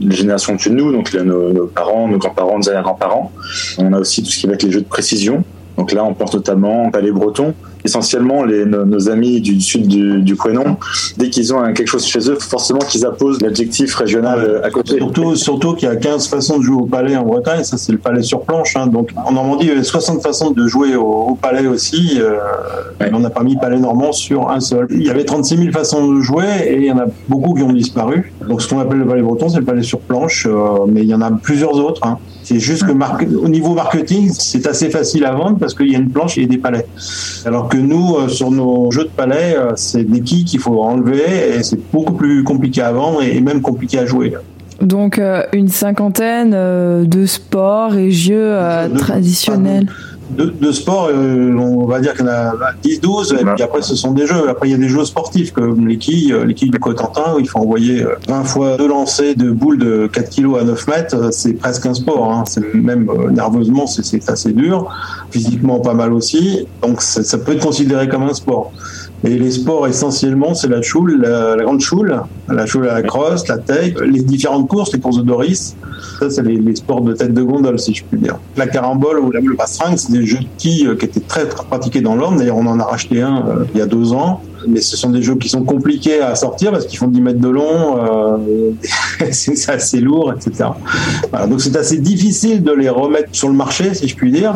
les générations de nous, donc nos, nos, parents, nos grands-parents, nos arrière-grands-parents. On a aussi tout ce qui va être les jeux de précision. Donc là, on porte notamment palais breton, essentiellement les, nos, nos, amis du sud du, du Quénon, dès qu'ils ont quelque chose chez eux, forcément qu'ils apposent l'adjectif régional ouais. à côté. Surtout, surtout qu'il y a 15 façons de jouer au palais en Bretagne, ça c'est le palais sur planche. Hein. Donc en Normandie, il y avait 60 façons de jouer au, au palais aussi. Euh, ouais. On n'a pas mis palais normand sur un seul. Il y avait 36 000 façons de jouer et il y en a beaucoup qui ont disparu. Donc ce qu'on appelle le palais breton, c'est le palais sur planche, euh, mais il y en a plusieurs autres. Hein. C'est juste que au niveau marketing, c'est assez facile à vendre parce qu'il y a une planche et des palais. Alors que nous, euh, sur nos jeux de palais, euh, c'est des quilles qu'il faut enlever et c'est beaucoup plus compliqué à vendre et même compliqué à jouer. Donc euh, une cinquantaine de sports et jeux traditionnels. Pardon de, de sport, euh, on va dire qu'il y en a 10, 12, et puis après ce sont des jeux. Après il y a des jeux sportifs comme les quilles, les quilles du Cotentin, où il faut envoyer 20 fois deux lancers de boules de 4 kg à 9 mètres, c'est presque un sport. Hein. C'est même euh, nerveusement, c'est assez dur, physiquement pas mal aussi, donc ça peut être considéré comme un sport. Et les sports, essentiellement, c'est la choule, la, la, grande choule, la choule à la crosse, la tech, les différentes courses, les courses de Doris. Ça, c'est les, les, sports de tête de gondole, si je puis dire. La carambole ou la, le c'est des jeux de quilles euh, qui étaient très, très pratiqués dans l'homme. D'ailleurs, on en a racheté un euh, il y a deux ans. Mais ce sont des jeux qui sont compliqués à sortir parce qu'ils font 10 mètres de long, euh, c'est assez lourd, etc. Donc c'est assez difficile de les remettre sur le marché, si je puis dire,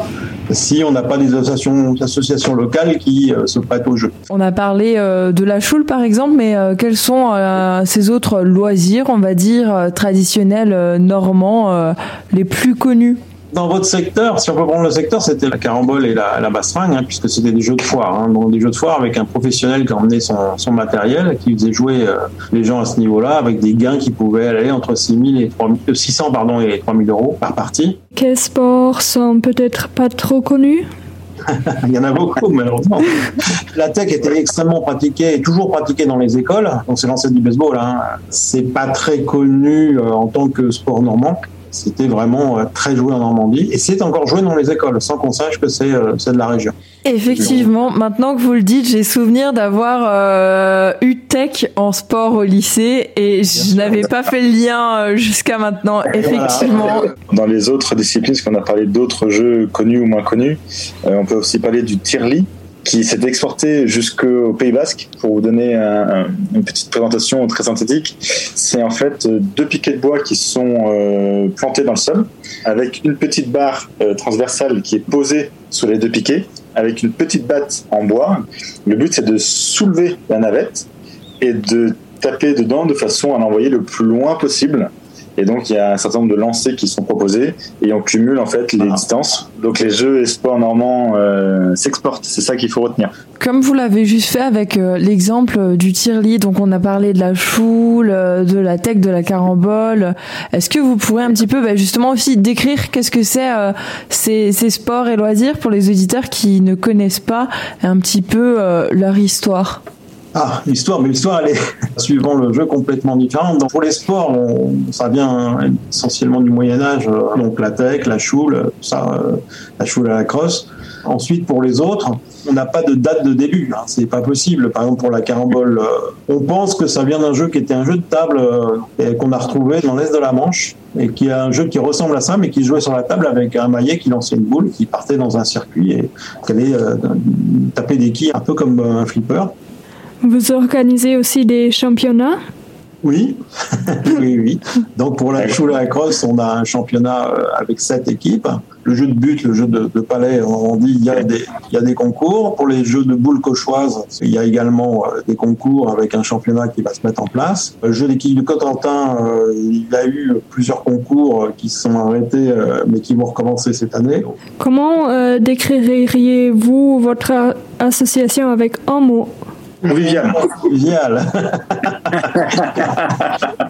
si on n'a pas des associations, associations locales qui euh, se prêtent au jeu. On a parlé euh, de la choule par exemple, mais quels sont ces autres loisirs, on va dire, traditionnels normands les plus connus? Dans votre secteur, si on peut prendre le secteur, c'était la carambole et la, la bastringue, hein, puisque c'était des jeux de foire. Hein, donc des jeux de foire avec un professionnel qui emmenait son, son matériel, qui faisait jouer euh, les gens à ce niveau-là, avec des gains qui pouvaient aller entre 6 000 et 3 000, 600 pardon, et 3 000 euros par partie. Quels sports sont peut-être pas trop connus? Il y en a beaucoup, malheureusement. La tech était extrêmement pratiquée et toujours pratiquée dans les écoles. Donc, c'est l'ancêtre du baseball. Hein. C'est pas très connu euh, en tant que sport normand c'était vraiment euh, très joué en Normandie et c'est encore joué dans les écoles sans qu'on sache que c'est euh, de la région. Effectivement, maintenant que vous le dites, j'ai souvenir d'avoir euh, eu tech en sport au lycée et Bien je n'avais pas fait le lien euh, jusqu'à maintenant. Effectivement. Dans les autres disciplines, parce qu'on a parlé d'autres jeux connus ou moins connus, euh, on peut aussi parler du tirli qui s'est exporté jusqu'au Pays Basque. Pour vous donner un, un, une petite présentation très synthétique, c'est en fait deux piquets de bois qui sont euh, plantés dans le sol, avec une petite barre euh, transversale qui est posée sur les deux piquets, avec une petite batte en bois. Le but, c'est de soulever la navette et de taper dedans de façon à l'envoyer le plus loin possible Et donc, il y a un certain nombre de lancers qui sont proposés et on cumule en fait les distances. Donc, les jeux et sports normands euh, s'exportent. C'est ça qu'il faut retenir. Comme vous l'avez juste fait avec euh, l'exemple du tirli, donc on a parlé de la choule, euh, de la tech, de la carambole. Est-ce que vous pourrez un petit peu bah, justement aussi décrire qu'est-ce que c'est euh, ces, ces sports et loisirs pour les auditeurs qui ne connaissent pas un petit peu euh, leur histoire? Ah, l'histoire, mais l'histoire, elle est suivant le jeu complètement différente. Donc, pour les sports, on- ça vient essentiellement du Moyen Âge, euh, donc la tech, la choule, ça, euh, la choule à la crosse. Ensuite, pour les autres, on n'a pas de date de début. Hein, c'est pas possible. Par exemple, pour la carambole, euh, on pense que ça vient d'un jeu qui était un jeu de table et qu'on a retrouvé dans l'est de la Manche et qui est un jeu qui ressemble à ça, mais qui jouait sur la table avec un maillet qui lançait une boule, qui partait dans un circuit et qui allait taper des quilles, un peu comme un flipper. Vous organisez aussi des championnats? Oui, oui, oui. Donc pour la choule à la crosse, on a un championnat euh, avec sept équipes. Le jeu de but, le jeu de, de palais, on dit il y, a des, il y a des concours. Pour les jeux de boules cauchoises, il y a également euh, des concours avec un championnat qui va se mettre en place. Le jeu d'équipe de Cotentin, euh, il y a eu plusieurs concours qui se sont arrêtés, mais qui vont recommencer cette année. Comment euh, décririez-vous votre association avec un mot Convivial. Convivial.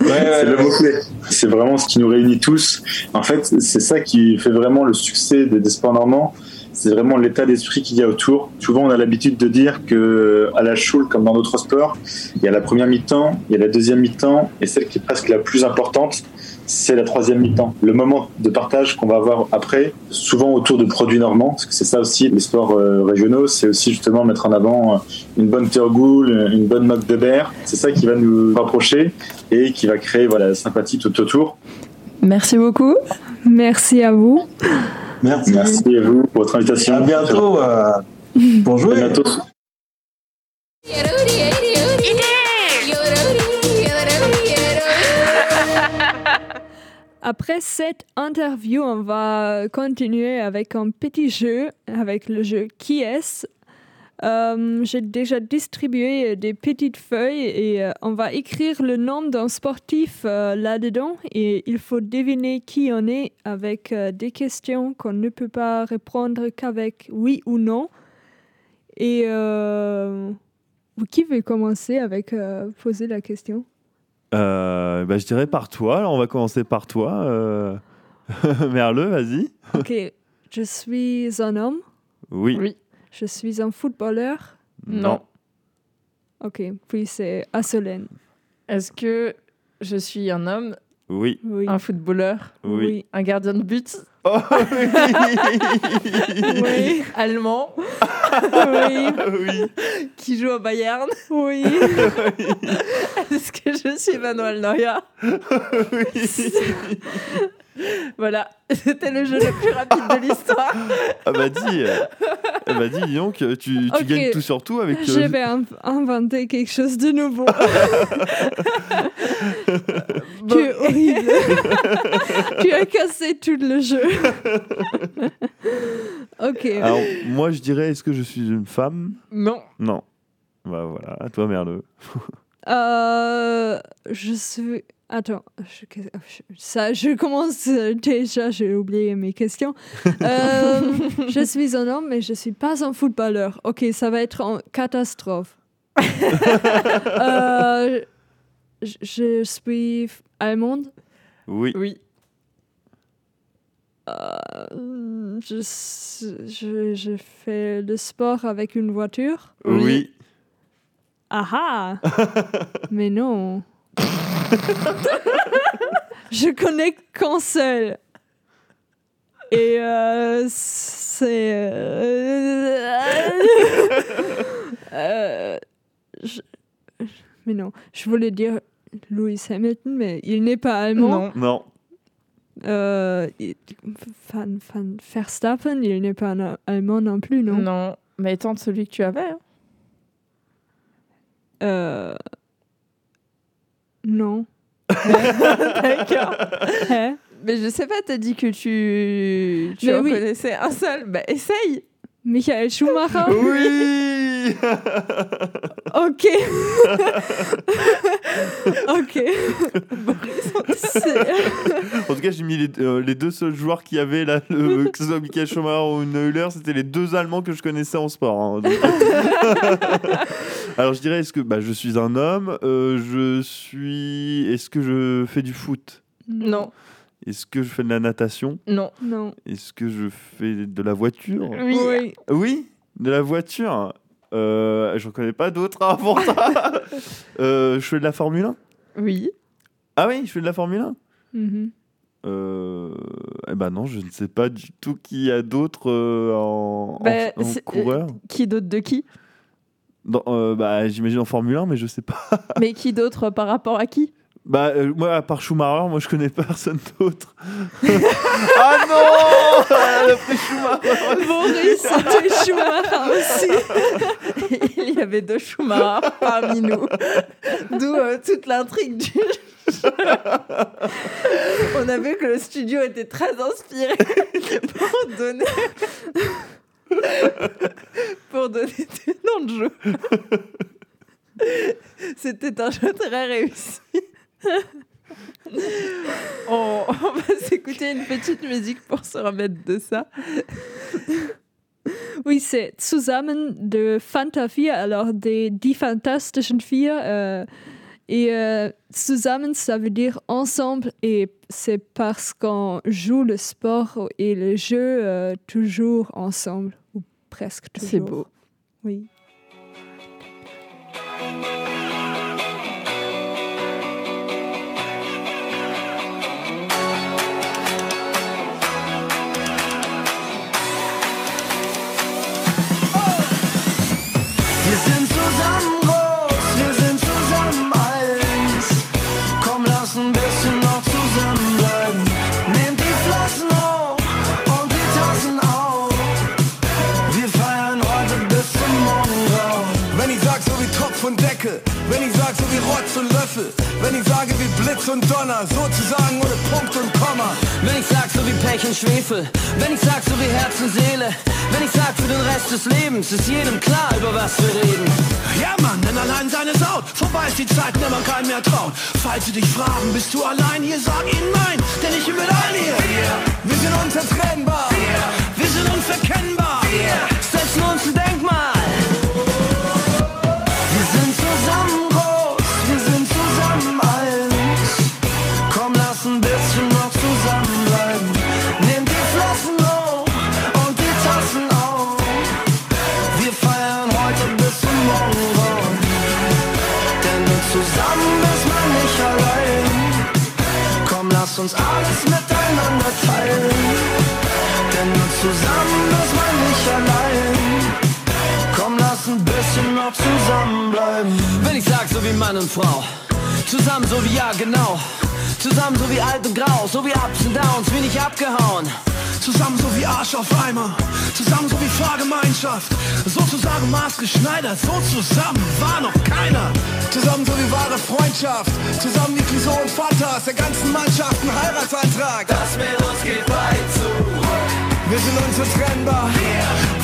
c'est le mot-clé. C'est vraiment ce qui nous réunit tous. En fait, c'est ça qui fait vraiment le succès des, des sports normands. C'est vraiment l'état d'esprit qu'il y a autour. Souvent, on a l'habitude de dire que à la choule, comme dans d'autres sports, il y a la première mi-temps, il y a la deuxième mi-temps, et celle qui est presque la plus importante, c'est la troisième mi-temps. Le moment de partage qu'on va avoir après, souvent autour de produits normands, parce que c'est ça aussi, les sports euh, régionaux, c'est aussi justement mettre en avant euh, une bonne tergoule, une bonne moque de berre. C'est ça qui va nous rapprocher et qui va créer voilà, la sympathie tout autour. Merci beaucoup. Merci à vous. Merci. Merci à vous pour votre invitation. À bientôt euh, pour jouer. À bientôt. Après cette interview, on va continuer avec un petit jeu, avec le jeu Qui est Euh, J'ai déjà distribué des petites feuilles et euh, on va écrire le nom d'un sportif euh, là-dedans et il faut deviner qui on est avec des questions qu'on ne peut pas répondre qu'avec oui ou non. Et qui veut commencer avec poser la question? Euh, bah, je dirais par toi. Alors, on va commencer par toi. Euh... Merle, vas-y. Ok, je suis un homme. Oui. Je suis un footballeur. Non. Ok, puis c'est Assolène. Est-ce que je suis un homme, Oui. Oui. un footballeur, Oui. un gardien de but, Oh, Oui. allemand, oui. oui. qui joue au Bayern Oui. Est-ce que je suis Manuel Neuer? Voilà, c'était le jeu le plus rapide de l'histoire. Ah bah dis, euh, ah bah dis donc, tu, gagnes tout sur tout avec. Je euh, vais in- inventer quelque chose de nouveau. tu es horrible. tu as cassé tout le jeu. ok. Alors moi je dirais, est-ce que je suis une femme? Non. Non. Bah voilà, à toi Merle. Euh, je suis. Attends, je, je- ça, je commence euh, déjà, j'ai oublié mes questions. Euh, je suis un homme, mais je suis pas un footballeur. Ok, ça va être une catastrophe. Euh, je, je suis allemande. Oui. Oui. Euh, je, s- je, je fais le sport avec une voiture. Oui. Ah ah Mais non. je connais qu'un seul. Et euh, c'est. euh, euh, je- mais non, je voulais dire Lewis Hamilton, mais il n'est pas allemand. Non. Non. Euh, il- Van, Van Verstappen, il n'est pas allemand non plus, non? Non. Mais tente celui que tu avais. hein. Euh, Non. D'accord. Mais je sais pas, t'as dit que tu, tu Mais en oui. connaissais un seul. Bah essaye. Michael Schumacher Oui. Ok. ok. C'est- j'ai mis les, euh, les deux seuls joueurs qu'il y avait là, le- que ce soit Michael Schumacher ou Neuler, c'était les deux Allemands que je connaissais en sport. hein, donc- Alors je dirais, est-ce que bah, je suis un homme euh, Je suis. Est-ce que je fais du foot? Non, Est-ce que je fais de la natation? Non. Non. Est-ce que je fais de la voiture? Oui. Oui. Oui, de la voiture. Euh, je ne connais pas d'autres avant ça. Euh, je fais de la Formule 1 Oui. Ah oui, je fais de la Formule 1 Mhm. Euh, eh ben non, je ne sais pas du tout qui y a d'autres euh, en, Bah, en c'est- coureur. Qui d'autre de qui? Dans- euh, bah, J'imagine en Formule 1, mais je sais pas. Mais qui d'autre par rapport à qui? Bah, euh, moi, à part Schumacher, moi, je connais personne d'autre. ah non Elle a pris Schumacher Boris, c'était Schumacher aussi. Il y avait deux Schumacher parmi nous. D'où euh, toute l'intrigue du jeu. On a vu que le studio était très inspiré pour donner. pour donner des noms de jeu. C'était un jeu très réussi. On, on va s'écouter une petite musique pour se remettre de ça. Oui, c'est Zusammen de Fanta 4, alors des Die Fantastischen Vier. euh, et euh, Zusammen, ça veut dire ensemble, et c'est parce qu'on joue le sport et le jeu euh, toujours ensemble, ou presque toujours. C'est beau. Oui. Donner, sozusagen ohne Punkt und Komma. Wenn ich sag so wie Pech und Schwefel, wenn ich sag so wie Herz und Seele, wenn ich sag für den Rest des Lebens, ist jedem klar, über was wir reden. Ja Mann, denn allein sein ist out. Vorbei ist die Zeit, der man keinem mehr traut. Falls sie dich fragen, bist du allein hier, sag ihnen nein, denn ich bin mit allen hier. Wir sind unzertrennbar, wir sind unverkennbar. Setzen uns ein Denkmal. Mann und Frau, zusammen so wie ja genau, zusammen so wie alt und grau, so wie Ups und Downs, wie nicht abgehauen. Zusammen so wie Arsch auf Eimer, zusammen so wie Fahrgemeinschaft, sozusagen maßgeschneidert, so zusammen war noch keiner. Zusammen so wie wahre Freundschaft, zusammen wie Clouseau und Fantas, der ganzen Mannschaft ein Heiratsantrag. Das mit uns geht weit zu. Wir sind unzertrennbar,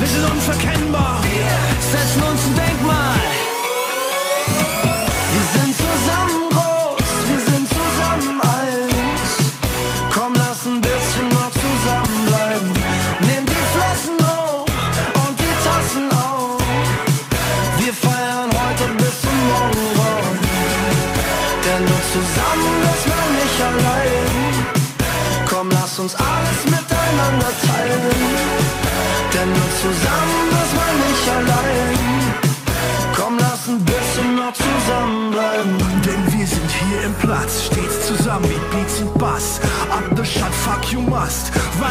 wir sind unverkennbar. Setzen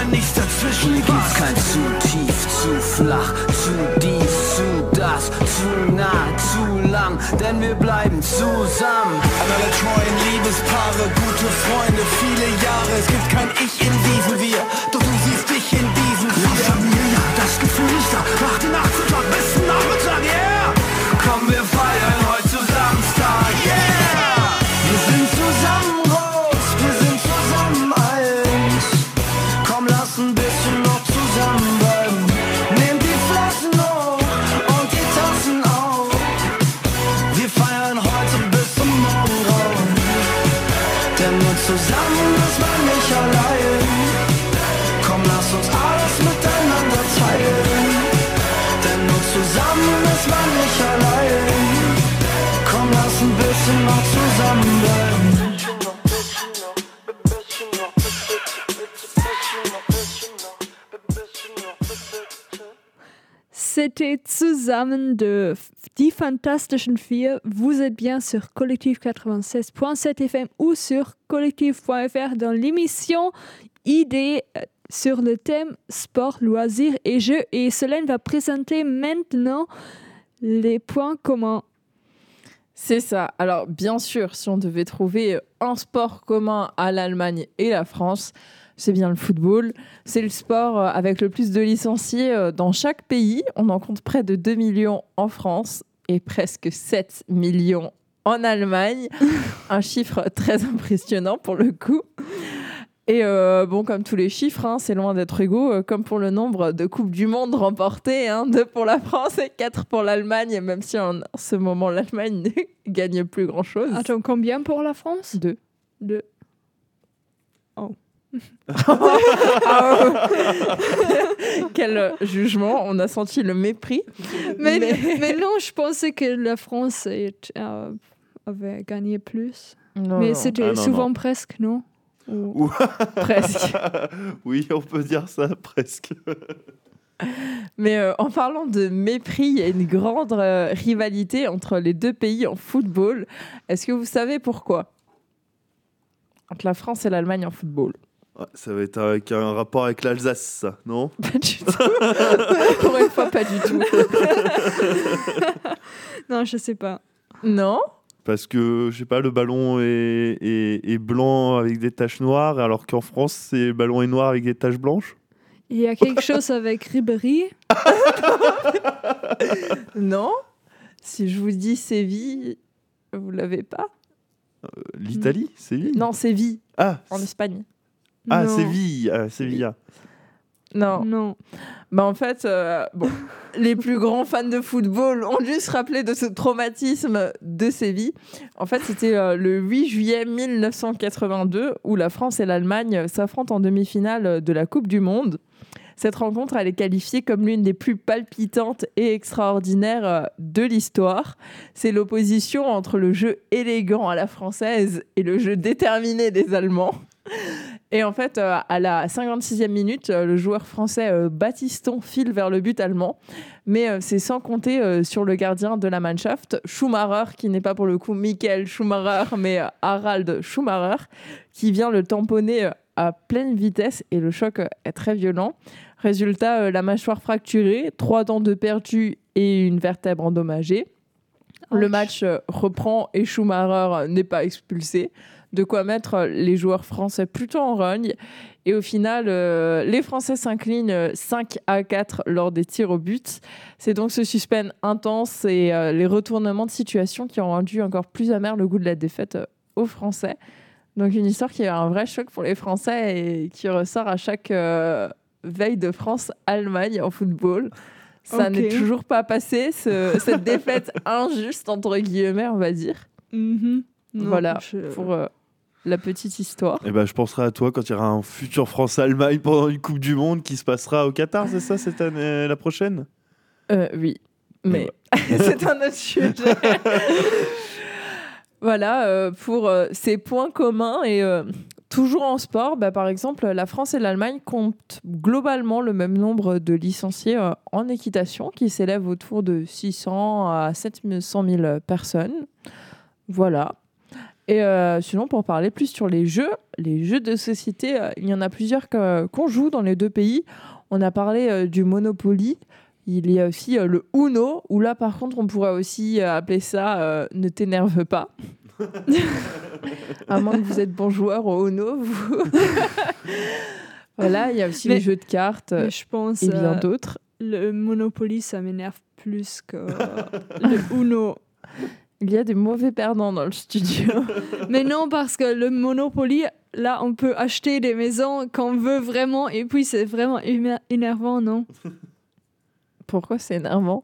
weil nichts dazwischen Hier gibt's kein zu tief, zu flach, zu dies, zu das, zu nah, zu lang, denn wir bleiben zusammen. An alle treuen Liebespaare, gute Freunde, viele Jahre. Es gibt kein Ich in diesem Wir, de Die Fantastischen Vier. Vous êtes bien sur Collectif 96.7 FM ou sur collectif.fr dans l'émission Idées euh, sur le thème sport, loisirs et jeux. Et Solène va présenter maintenant les points communs. C'est ça. Alors, bien sûr, si on devait trouver un sport commun à l'Allemagne et la France, c'est bien le football. C'est le sport euh, avec le plus de licenciés euh, dans chaque pays. On en compte près de 2 millions en France et presque 7 millions en Allemagne. Un chiffre très impressionnant pour le coup. Et euh, bon, comme tous les chiffres, hein, c'est loin d'être égaux, euh, comme pour le nombre de Coupes du Monde remportées, hein, deux pour la France et quatre pour l'Allemagne, même si en ce moment l'Allemagne ne gagne plus grand-chose. Attends, combien pour la France? Deux. Deux. Oh. Ah, Quel euh, jugement, on a senti le mépris. Mais, Mais- mais non, je pensais que la France est- euh, avait gagné plus. Non, mais c'était Ah, souvent non. presque, non? Ou- Presque. oui, on peut dire ça presque. Mais euh, en parlant de mépris, il y a une grande euh, rivalité entre les deux pays en football. Est-ce que vous savez pourquoi? Entre la France et l'Allemagne en football. Ouais, ça va être avec un rapport avec l'Alsace, ça, non Pas du tout. Pour une fois, pas du tout. Non, je sais pas. Non Parce que, je sais pas, le ballon est, est- est blanc avec des taches noires, alors qu'en France, c'est le ballon est noir avec des taches blanches. Il y a quelque chose avec Ribéry. Non Si je vous dis Séville, vous l'avez pas L'Italie, Séville Non, Séville, Ah, en Espagne. Ah Non. Séville, Sevilla. Non. Non. Bah en fait, euh, bon, les plus grands fans de football ont dû se rappeler de ce traumatisme de Séville. En fait, c'était euh, le 8 juillet 1982 où la France et l'Allemagne s'affrontent en demi-finale de la Coupe du Monde. Cette rencontre, elle est qualifiée comme l'une des plus palpitantes et extraordinaires euh, de l'histoire. C'est l'opposition entre le jeu élégant à la française et le jeu déterminé des Allemands. Et en fait, euh, à la 56e minute, euh, le joueur français euh, Baptiston file vers le but allemand. Mais euh, c'est sans compter sur le gardien de la Mannschaft, Schumacher, qui n'est pas pour le coup Michael Schumacher, mais Harald Schumacher, qui vient le tamponner à pleine vitesse et le choc est très violent. Résultat, la mâchoire fracturée, trois dents de perdu et une vertèbre endommagée. Le match reprend et Schumacher n'est pas expulsé. De quoi mettre les joueurs français plutôt en rogne. Et au final, euh, les Français s'inclinent euh, 5 à 4 lors des tirs au but. C'est donc ce suspense intense et euh, les retournements de situation qui ont rendu encore plus amer le goût de la défaite euh, aux Français. Donc une histoire qui est un vrai choc pour les Français et qui ressort à chaque veille de France-Allemagne en football. Ça n'est toujours pas passé, ce- cette défaite injuste, entre guillemets, on va dire. Mhm. Non, voilà, je- pour euh, la petite histoire. Et ben, je penserai à toi quand il y aura un futur France-Allemagne pendant une Coupe du Monde qui se passera au Qatar, c'est ça, cette année, la prochaine? Euh, oui, mais c'est un autre sujet. voilà, euh, pour euh, ces points communs et euh, toujours en sport, bah, par exemple, la France et l'Allemagne comptent globalement le même nombre de licenciés euh, en équitation qui s'élève autour de 600 à 700 000 personnes. Voilà. Et euh, sinon, pour parler plus sur les jeux, les jeux de société, euh, il y en a plusieurs qu'on joue dans les deux pays. On a parlé euh, du Monopoly. Il y a aussi euh, le Uno, où là, par contre, on pourrait aussi appeler ça Ne t'énerve pas. à moins que vous êtes bon joueur au Uno, vous. voilà, il y a aussi Mais- les jeux de cartes mais je pense et bien d'autres. le Monopoly, ça m'énerve plus que le Uno. Il y a des mauvais perdants dans le studio. Mais non, parce que le Monopoly, là, on peut acheter des maisons qu'on veut vraiment, et puis c'est vraiment énervant, non? Pourquoi c'est énervant?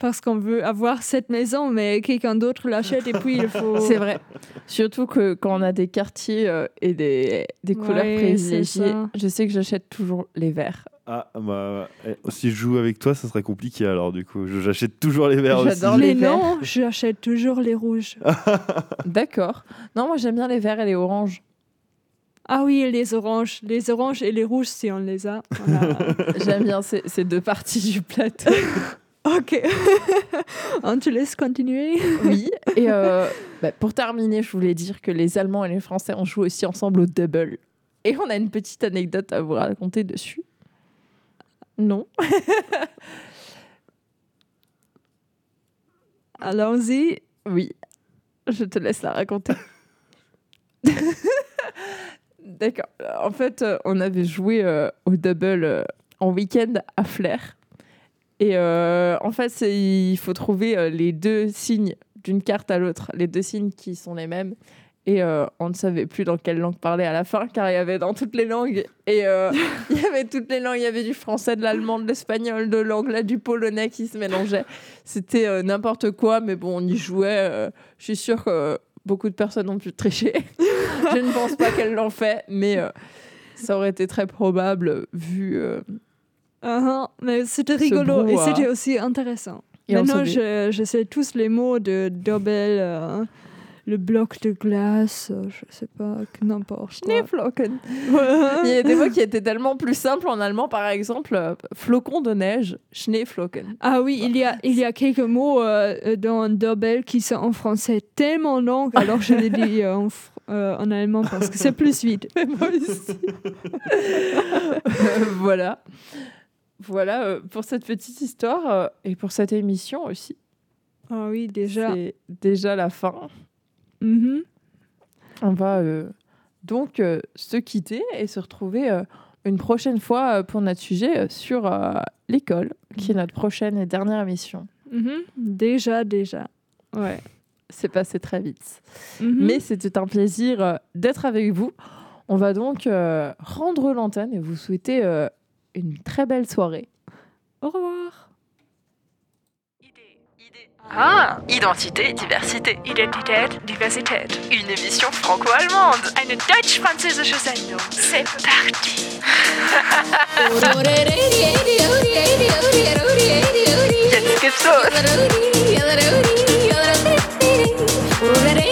Parce qu'on veut avoir cette maison, mais quelqu'un d'autre l'achète, et puis il faut... C'est vrai. Surtout que quand on a des quartiers euh, et des, des couleurs Ouais, privilégiées, je sais que j'achète toujours les verts. Ah, bah, eh, si je joue avec toi, ça serait compliqué alors, du coup. Je- J'achète toujours les verts aussi. J'adore les Mais verts. non, j'achète toujours les rouges. D'accord. Non, moi j'aime bien les verts et les oranges. Ah oui, les oranges. Les oranges et les rouges, si on les a. Voilà. J'aime bien ces, ces deux parties du plateau. ok. on te laisse continuer. Oui. Et euh, bah, pour terminer, je voulais dire que les Allemands et les Français ont joué aussi ensemble au double. Et on a une petite anecdote à vous raconter dessus. Non. Allons-y. Oui. Je te laisse la raconter. D'accord. En fait, euh, on avait joué euh, au double euh, en week-end à Flair. Et euh, en fait, il faut trouver les deux signes d'une carte à l'autre, les deux signes qui sont les mêmes. Et euh, on ne savait plus dans quelle langue parler à la fin, car il y avait dans toutes les langues. Et euh, il y avait toutes les langues. Il y avait du français, de l'allemand, de l'espagnol, de l'anglais, du polonais qui se mélangeaient. C'était euh, n'importe quoi, mais bon, on y jouait. je suis sûre que beaucoup de personnes ont pu tricher. je ne pense pas qu'elles l'ont fait, mais ça aurait été très probable vu. Uh-huh, Mais c'était rigolo et brouhaha. c'était aussi intéressant. Et Maintenant, je, je sais tous les mots de euh, le bloc de glace, euh, je sais pas, n'importe. Schneeflocken. Il y a des mots qui étaient tellement plus simples en allemand, par exemple, euh, flocon de neige, Schneeflocken. Ah oui, il y a, il y a quelques mots euh, dans double qui sont en français tellement longs, alors je les dis euh, en, euh, en allemand parce que c'est plus vite. Moi aussi. voilà. Voilà pour cette petite histoire et pour cette émission aussi. Ah oui, déjà. C'est déjà la fin. Mhm. On va euh, donc euh, se quitter et se retrouver euh, une prochaine fois euh, pour notre sujet euh, sur euh, l'école, qui est notre prochaine et dernière émission. Mhm. Déjà, déjà. Ouais. C'est passé très vite. Mhm. Mais c'était un plaisir euh, d'être avec vous. On va donc euh, rendre l'antenne et vous souhaiter euh, une très belle soirée. Au revoir. Ah, identité, diversité. Identität, Diversität. Une émission franco-allemande. Eine deutsch-französische Sendung. C'est parti. Jetzt gibt's los. Already